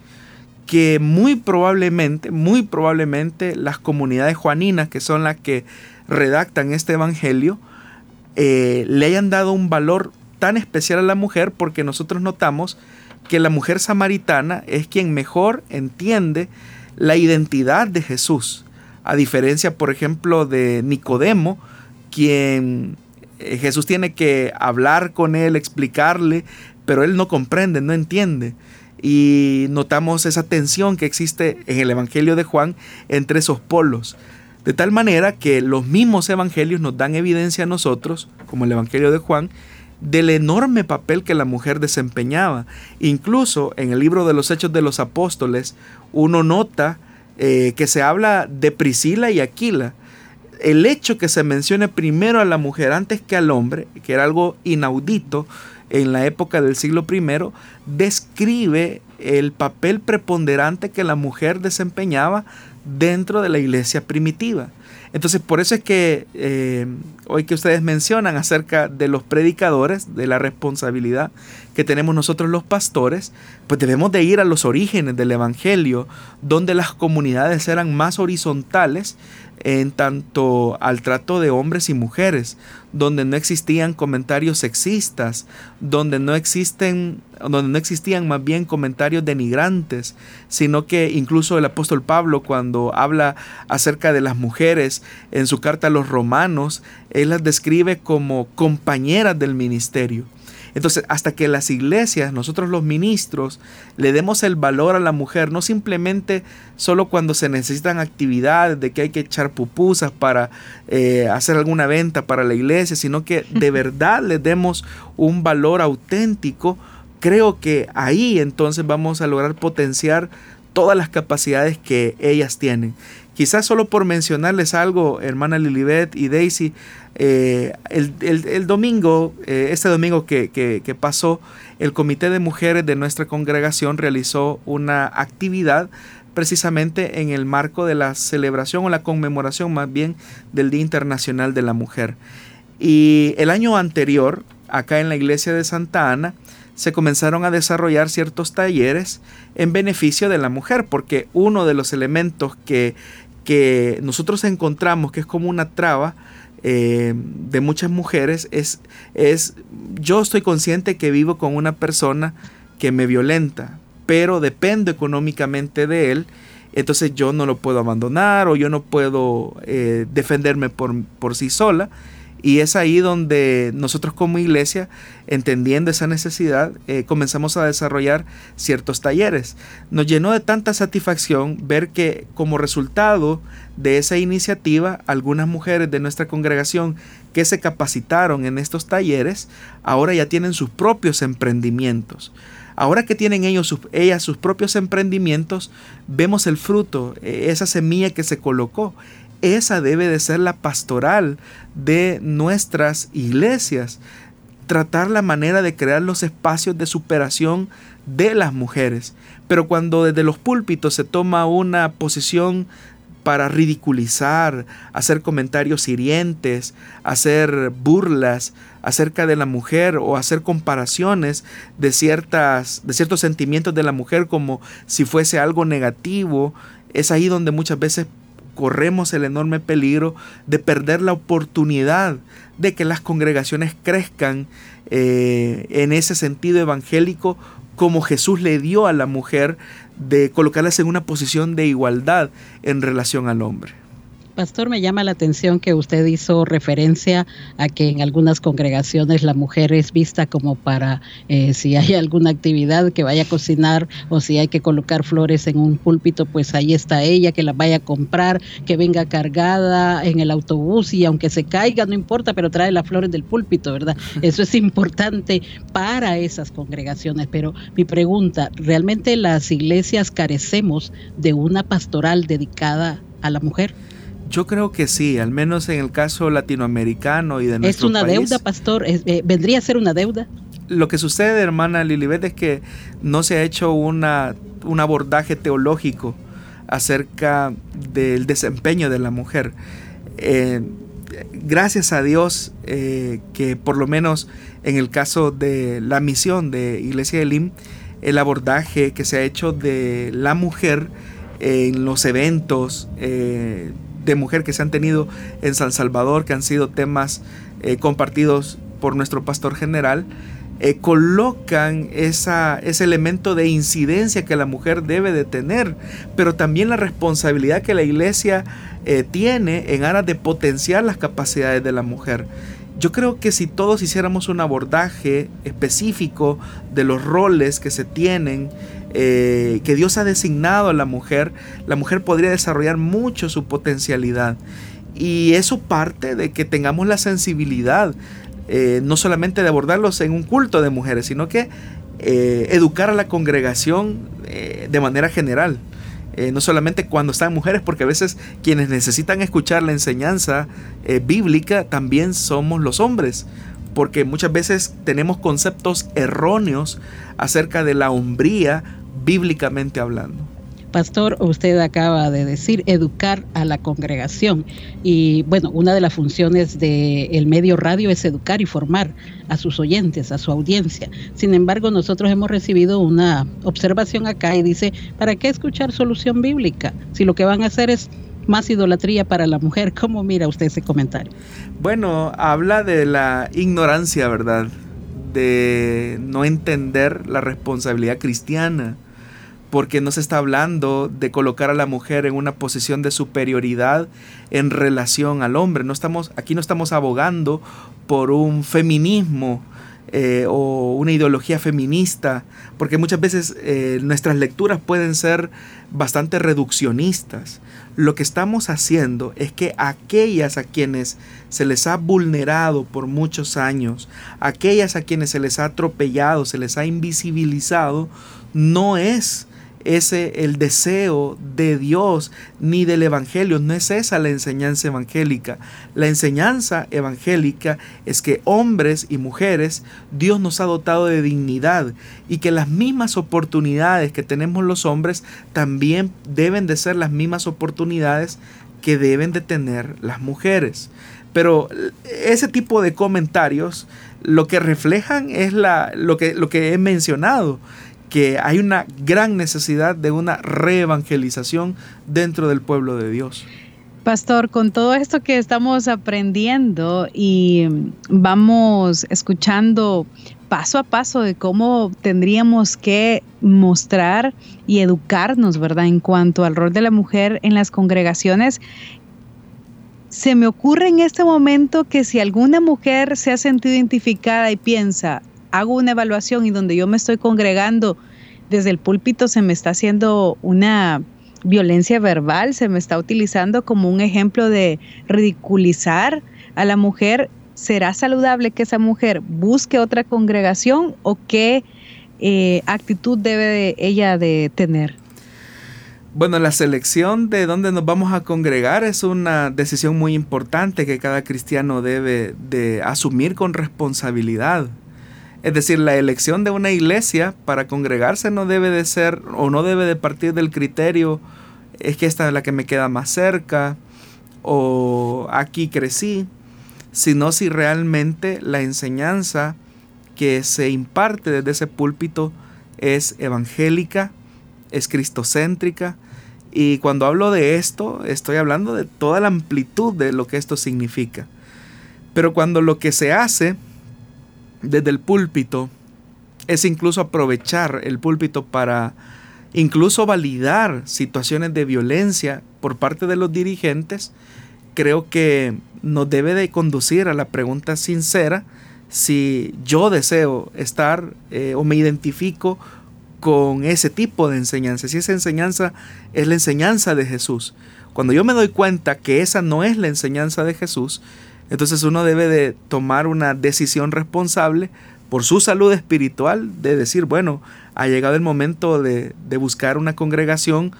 que muy probablemente, muy probablemente las comunidades juaninas, que son las que redactan este evangelio, eh, le hayan dado un valor tan especial a la mujer porque nosotros notamos que la mujer samaritana es quien mejor entiende la identidad de Jesús, a diferencia, por ejemplo, de Nicodemo, quien eh, Jesús tiene que hablar con él, explicarle, pero él no comprende, no entiende. Y notamos esa tensión que existe en el Evangelio de Juan entre esos polos. De tal manera que los mismos evangelios nos dan evidencia a nosotros, como el Evangelio de Juan, del enorme papel que la mujer desempeñaba. Incluso en el libro de los Hechos de los Apóstoles, uno nota eh, que se habla de Priscila y Aquila. El hecho que se mencione primero a la mujer antes que al hombre, que era algo inaudito en la época del siglo I, describe el papel preponderante que la mujer desempeñaba dentro de la iglesia primitiva. Entonces, por eso es que eh, hoy que ustedes mencionan acerca de los predicadores, de la responsabilidad que tenemos nosotros los pastores, pues debemos de ir a los orígenes del Evangelio, donde las comunidades eran más horizontales en tanto al trato de hombres y mujeres, donde no existían comentarios sexistas, donde no existen donde no existían más bien comentarios denigrantes, sino que incluso el apóstol Pablo cuando habla acerca de las mujeres en su carta a los romanos, él las describe como compañeras del ministerio. Entonces, hasta que las iglesias, nosotros los ministros, le demos el valor a la mujer, no simplemente solo cuando se necesitan actividades de que hay que echar pupusas para eh, hacer alguna venta para la iglesia, sino que de verdad le demos un valor auténtico, creo que ahí entonces vamos a lograr potenciar todas las capacidades que ellas tienen. Quizás solo por mencionarles algo, hermana Lilibet y Daisy, eh, el, domingo, eh, este domingo que, que, pasó, el Comité de Mujeres de nuestra congregación realizó una actividad precisamente en el marco de la celebración o la conmemoración más bien del Día Internacional de la Mujer. Y el año anterior, acá en la iglesia de Santa Ana, se comenzaron a desarrollar ciertos talleres en beneficio de la mujer, porque uno de los elementos que que nosotros encontramos que es como una traba eh, de muchas mujeres es, es, yo estoy consciente que vivo con una persona que me violenta, pero dependo económicamente de él, entonces yo no lo puedo abandonar o yo no puedo eh, defenderme por, por sí sola. Y es ahí donde nosotros como iglesia, entendiendo esa necesidad, eh, comenzamos a desarrollar ciertos talleres. Nos llenó de tanta satisfacción ver que como resultado de esa iniciativa, algunas mujeres de nuestra congregación que se capacitaron en estos talleres, ahora ya tienen sus propios emprendimientos. Ahora que tienen ellos sus, ellas sus propios emprendimientos, vemos el fruto, eh, esa semilla que se colocó esa debe de ser la pastoral de nuestras iglesias. Tratar la manera de crear los espacios de superación de las mujeres. Pero cuando desde los púlpitos se toma una posición para ridiculizar, hacer comentarios hirientes, hacer burlas acerca de la mujer o hacer comparaciones de, ciertas, de ciertos sentimientos de la mujer como si fuese algo negativo, es ahí donde muchas veces corremos el enorme peligro de perder la oportunidad de que las congregaciones crezcan eh, en ese sentido evangélico como Jesús le dio a la mujer de colocarlas en una posición de igualdad en relación al hombre. Pastor, me llama la atención que usted hizo referencia a que en algunas congregaciones la mujer es vista como para eh, si hay alguna actividad que vaya a cocinar o si hay que colocar flores en un púlpito, pues ahí está ella, que la vaya a comprar, que venga cargada en el autobús y aunque se caiga, no importa, pero trae las flores del púlpito, ¿verdad? <laughs> Eso es importante para esas congregaciones. Pero mi pregunta, ¿realmente las iglesias carecemos de una pastoral dedicada a la mujer? Yo creo que sí, al menos en el caso latinoamericano y de nuestro país. ¿Es una deuda, pastor? Eh, ¿Vendría a ser una deuda? Lo que sucede, hermana Lilibet, es que no se ha hecho una, un abordaje teológico acerca del desempeño de la mujer. Eh, gracias a Dios eh, que por lo menos en el caso de la misión de Iglesia de Lim, el abordaje que se ha hecho de la mujer en los eventos eh, de mujer que se han tenido en San Salvador, que han sido temas eh, compartidos por nuestro pastor general, eh, colocan esa, ese elemento de incidencia que la mujer debe de tener, pero también la responsabilidad que la iglesia tiene en aras de potenciar las capacidades de la mujer. Yo creo que si todos hiciéramos un abordaje específico de los roles que se tienen, eh, que Dios ha designado a la mujer, la mujer podría desarrollar mucho su potencialidad. Y eso parte de que tengamos la sensibilidad, eh, no solamente de abordarlos en un culto de mujeres, sino que eh, educar a la congregación de manera general. No solamente cuando están mujeres, porque a veces quienes necesitan escuchar la enseñanza bíblica también somos los hombres, porque muchas veces tenemos conceptos erróneos acerca de la hombría bíblicamente hablando. Pastor, usted acaba de decir educar a la congregación y bueno, una de las funciones del medio radio es educar y formar a sus oyentes, a su audiencia. Sin embargo, nosotros hemos recibido una observación acá y dice, ¿para qué escuchar solución bíblica si lo que van a hacer es más idolatría para la mujer? <laughs> ¿Cómo mira usted ese comentario? Bueno, habla de la ignorancia, ¿verdad? De no entender la responsabilidad cristiana porque no se está hablando de colocar a la mujer en una posición de superioridad en relación al hombre. No estamos, aquí no estamos abogando por un feminismo eh, o una ideología feminista, porque muchas veces eh, nuestras lecturas pueden ser bastante reduccionistas. Lo que estamos haciendo es que aquellas a quienes se les ha vulnerado por muchos años, aquellas a quienes se les ha atropellado, se les ha invisibilizado, no es ese el deseo de Dios ni del Evangelio. No es esa la enseñanza evangélica. La enseñanza evangélica es que hombres y mujeres Dios nos ha dotado de dignidad y que las mismas oportunidades que tenemos los hombres también deben de ser las mismas oportunidades que deben de tener las mujeres. Pero ese tipo de comentarios lo que reflejan es la, lo, que, lo que he mencionado, que hay una gran necesidad de una reevangelización dentro del pueblo de Dios. Pastor, con todo esto que estamos aprendiendo y vamos escuchando paso a paso de cómo tendríamos que mostrar y educarnos, ¿verdad? En cuanto al rol de la mujer en las congregaciones, se me ocurre en este momento que si alguna mujer se ha sentido identificada y piensa, hago una evaluación y donde yo me estoy congregando, desde el púlpito se me está haciendo una violencia verbal, se me está utilizando como un ejemplo de ridiculizar a la mujer. ¿Será saludable que esa mujer busque otra congregación o qué eh, actitud debe ella de tener? Bueno, la selección de dónde nos vamos a congregar es una decisión muy importante que cada cristiano debe de asumir con responsabilidad. Es decir, la elección de una iglesia para congregarse no debe de ser o no debe de partir del criterio es que esta es la que me queda más cerca o aquí crecí, sino si realmente la enseñanza que se imparte desde ese púlpito es evangélica, es cristocéntrica, y cuando hablo de esto, estoy hablando de toda la amplitud de lo que esto significa. Pero cuando lo que se hace desde el púlpito es incluso aprovechar el púlpito para incluso validar situaciones de violencia por parte de los dirigentes, creo que nos debe de conducir a la pregunta sincera si yo deseo estar eh, o me identifico con ese tipo de enseñanza, si esa enseñanza es la enseñanza de Jesús. Cuando yo me doy cuenta que esa no es la enseñanza de Jesús, entonces uno debe de tomar una decisión responsable por su salud espiritual, de decir, bueno, ha llegado el momento de, de buscar una congregación,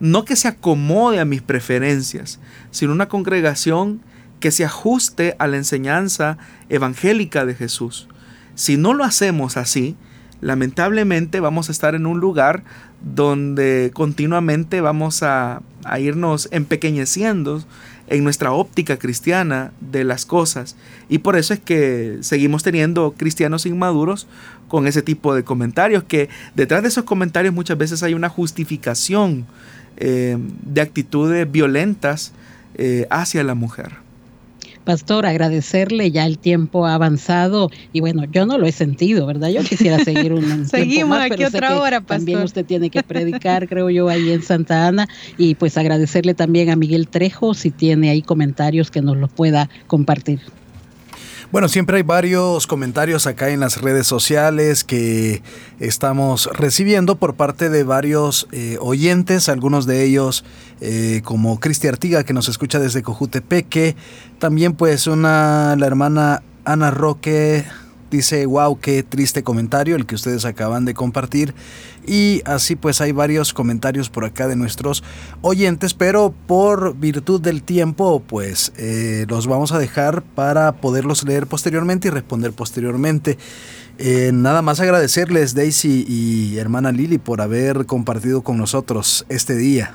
no que se acomode a mis preferencias, sino una congregación que se ajuste a la enseñanza evangélica de Jesús. Si no lo hacemos así, lamentablemente vamos a estar en un lugar donde continuamente vamos a, a irnos empequeñeciendo en nuestra óptica cristiana de las cosas. Y por eso es que seguimos teniendo cristianos inmaduros con ese tipo de comentarios, que detrás de esos comentarios muchas veces hay una justificación eh, de actitudes violentas eh, hacia la mujer. Pastor, agradecerle, ya el tiempo ha avanzado y bueno, yo no lo he sentido, ¿verdad? Yo quisiera seguir un, <laughs> Seguimos aquí otra hora, Pastor. También usted tiene que <laughs> predicar, creo yo, ahí en Santa Ana y pues agradecerle también a Miguel Trejo si tiene ahí comentarios que nos los pueda compartir. Bueno, siempre hay varios comentarios acá en las redes sociales que estamos recibiendo por parte de varios eh, oyentes, algunos de ellos eh, como Cristi Artiga que nos escucha desde Cojutepeque, también pues una, la hermana Ana Roque dice, wow, qué triste comentario el que ustedes acaban de compartir. Y así pues hay varios comentarios por acá de nuestros oyentes, pero por virtud del tiempo pues eh, los vamos a dejar para poderlos leer posteriormente y responder posteriormente. Eh, nada más agradecerles Daisy y hermana Lili por haber compartido con nosotros este día.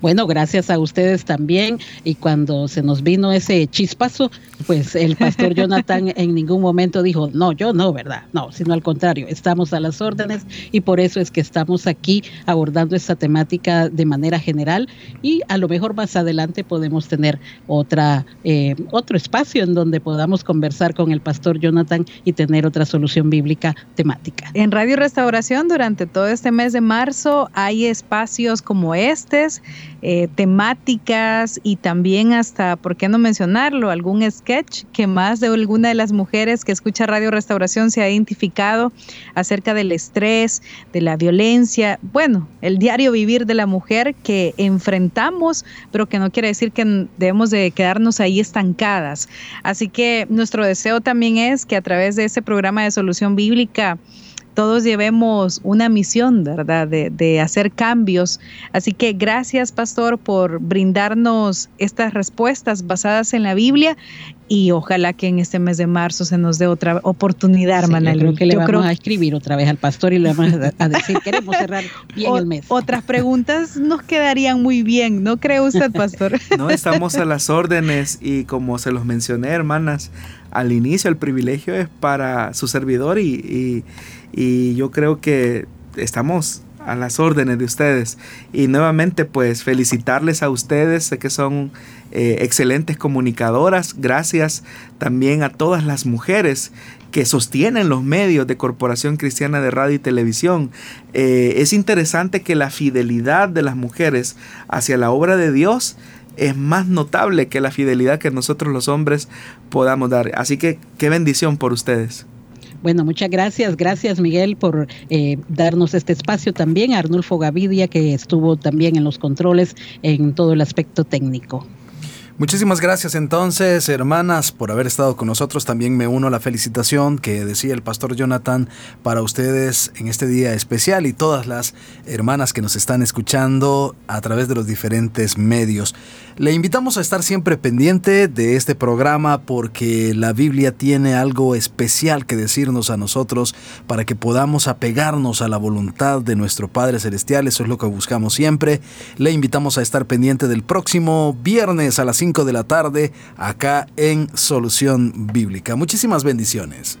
Bueno, gracias a ustedes también. Y cuando se nos vino ese chispazo, pues el pastor Jonathan <laughs> en ningún momento dijo, no, yo no, ¿verdad? No, sino al contrario, estamos a las órdenes y por eso es que estamos aquí abordando esta temática de manera general y a lo mejor más adelante podemos tener otra, eh, otro espacio en donde podamos conversar con el pastor Jonathan y tener otra solución bíblica temática. En Radio Restauración durante todo este mes de marzo hay espacios como estos eh, temáticas y también hasta, ¿por qué no mencionarlo? Algún sketch que más de alguna de las mujeres que escucha Radio Restauración se ha identificado acerca del estrés, de la violencia, bueno, el diario vivir de la mujer que enfrentamos, pero que no quiere decir que debemos de quedarnos ahí estancadas. Así que nuestro deseo también es que a través de ese programa de solución bíblica, todos llevemos una misión, ¿verdad? De, de, hacer cambios. Así que gracias, pastor, por brindarnos estas respuestas basadas en la Biblia y ojalá que en este mes de marzo se nos dé otra oportunidad, hermana. yo creo que le vamos a escribir otra vez al pastor y le vamos a decir, <laughs> queremos cerrar bien el mes. Otras preguntas nos quedarían muy bien, ¿no cree usted, pastor? <laughs> no, estamos a las órdenes y como se los mencioné, hermanas, al inicio el privilegio es para su servidor y, y yo creo que estamos a las órdenes de ustedes. Y nuevamente pues felicitarles a ustedes, sé que son eh, excelentes comunicadoras. Gracias también a todas las mujeres que sostienen los medios de Corporación Cristiana de Radio y Televisión. Eh, es interesante que la fidelidad de las mujeres hacia la obra de Dios es más notable que la fidelidad que nosotros los hombres podamos dar. Así que qué bendición por ustedes. Bueno, muchas gracias. Gracias, Miguel, por eh, darnos este espacio también. Arnulfo Gavidia, que estuvo también en los controles en todo el aspecto técnico. Muchísimas gracias entonces, hermanas, por haber estado con nosotros. También me uno a la felicitación que decía el pastor Jonathan para ustedes en este día especial y todas las hermanas que nos están escuchando a través de los diferentes medios. Le invitamos a estar siempre pendiente de este programa porque la Biblia tiene algo especial que decirnos a nosotros para que podamos apegarnos a la voluntad de nuestro Padre Celestial. Eso es lo que buscamos siempre. Le invitamos a estar pendiente del próximo viernes a las 5 de la tarde acá en Solución Bíblica. Muchísimas bendiciones.